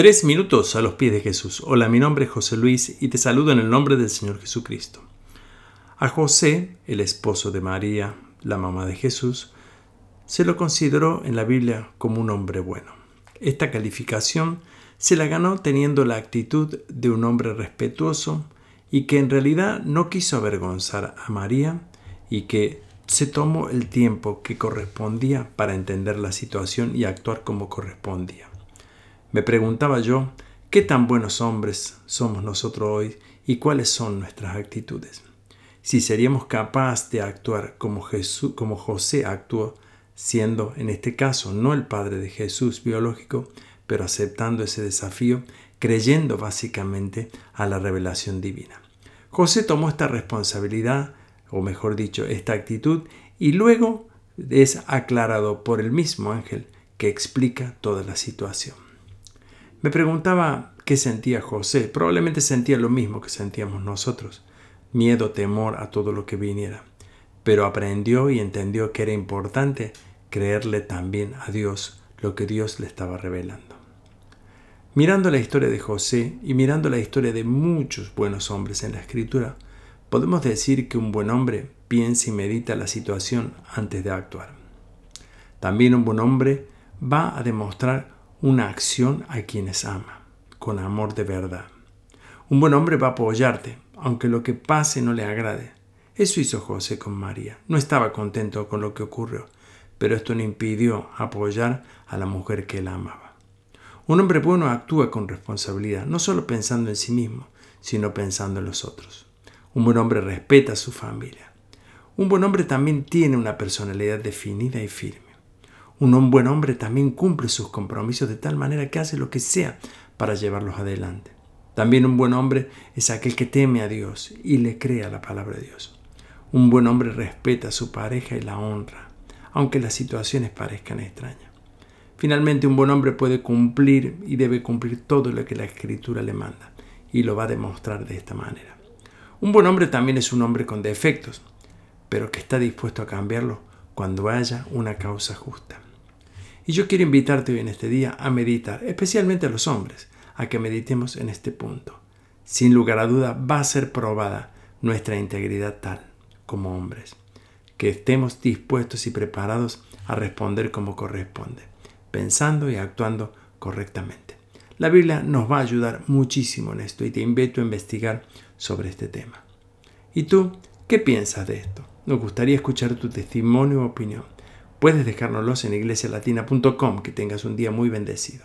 Tres minutos a los pies de Jesús. Hola, mi nombre es José Luis y te saludo en el nombre del Señor Jesucristo. A José, el esposo de María, la mamá de Jesús, se lo consideró en la Biblia como un hombre bueno. Esta calificación se la ganó teniendo la actitud de un hombre respetuoso y que en realidad no quiso avergonzar a María y que se tomó el tiempo que correspondía para entender la situación y actuar como correspondía. Me preguntaba yo, ¿qué tan buenos hombres somos nosotros hoy y cuáles son nuestras actitudes? Si seríamos capaces de actuar como, Jesús, como José actuó, siendo en este caso no el padre de Jesús biológico, pero aceptando ese desafío, creyendo básicamente a la revelación divina. José tomó esta responsabilidad, o mejor dicho, esta actitud, y luego es aclarado por el mismo ángel que explica toda la situación. Me preguntaba qué sentía José. Probablemente sentía lo mismo que sentíamos nosotros. Miedo, temor a todo lo que viniera. Pero aprendió y entendió que era importante creerle también a Dios lo que Dios le estaba revelando. Mirando la historia de José y mirando la historia de muchos buenos hombres en la escritura, podemos decir que un buen hombre piensa y medita la situación antes de actuar. También un buen hombre va a demostrar una acción a quienes ama, con amor de verdad. Un buen hombre va a apoyarte, aunque lo que pase no le agrade. Eso hizo José con María. No estaba contento con lo que ocurrió, pero esto no impidió apoyar a la mujer que él amaba. Un hombre bueno actúa con responsabilidad, no solo pensando en sí mismo, sino pensando en los otros. Un buen hombre respeta a su familia. Un buen hombre también tiene una personalidad definida y firme. Un buen hombre también cumple sus compromisos de tal manera que hace lo que sea para llevarlos adelante. También un buen hombre es aquel que teme a Dios y le cree a la palabra de Dios. Un buen hombre respeta a su pareja y la honra, aunque las situaciones parezcan extrañas. Finalmente, un buen hombre puede cumplir y debe cumplir todo lo que la Escritura le manda, y lo va a demostrar de esta manera. Un buen hombre también es un hombre con defectos, pero que está dispuesto a cambiarlo cuando haya una causa justa. Y yo quiero invitarte hoy en este día a meditar, especialmente los hombres, a que meditemos en este punto. Sin lugar a duda va a ser probada nuestra integridad tal como hombres, que estemos dispuestos y preparados a responder como corresponde, pensando y actuando correctamente. La Biblia nos va a ayudar muchísimo en esto y te invito a investigar sobre este tema. ¿Y tú qué piensas de esto? Nos gustaría escuchar tu testimonio o opinión puedes dejárnoslos en iglesialatina.com. Que tengas un día muy bendecido.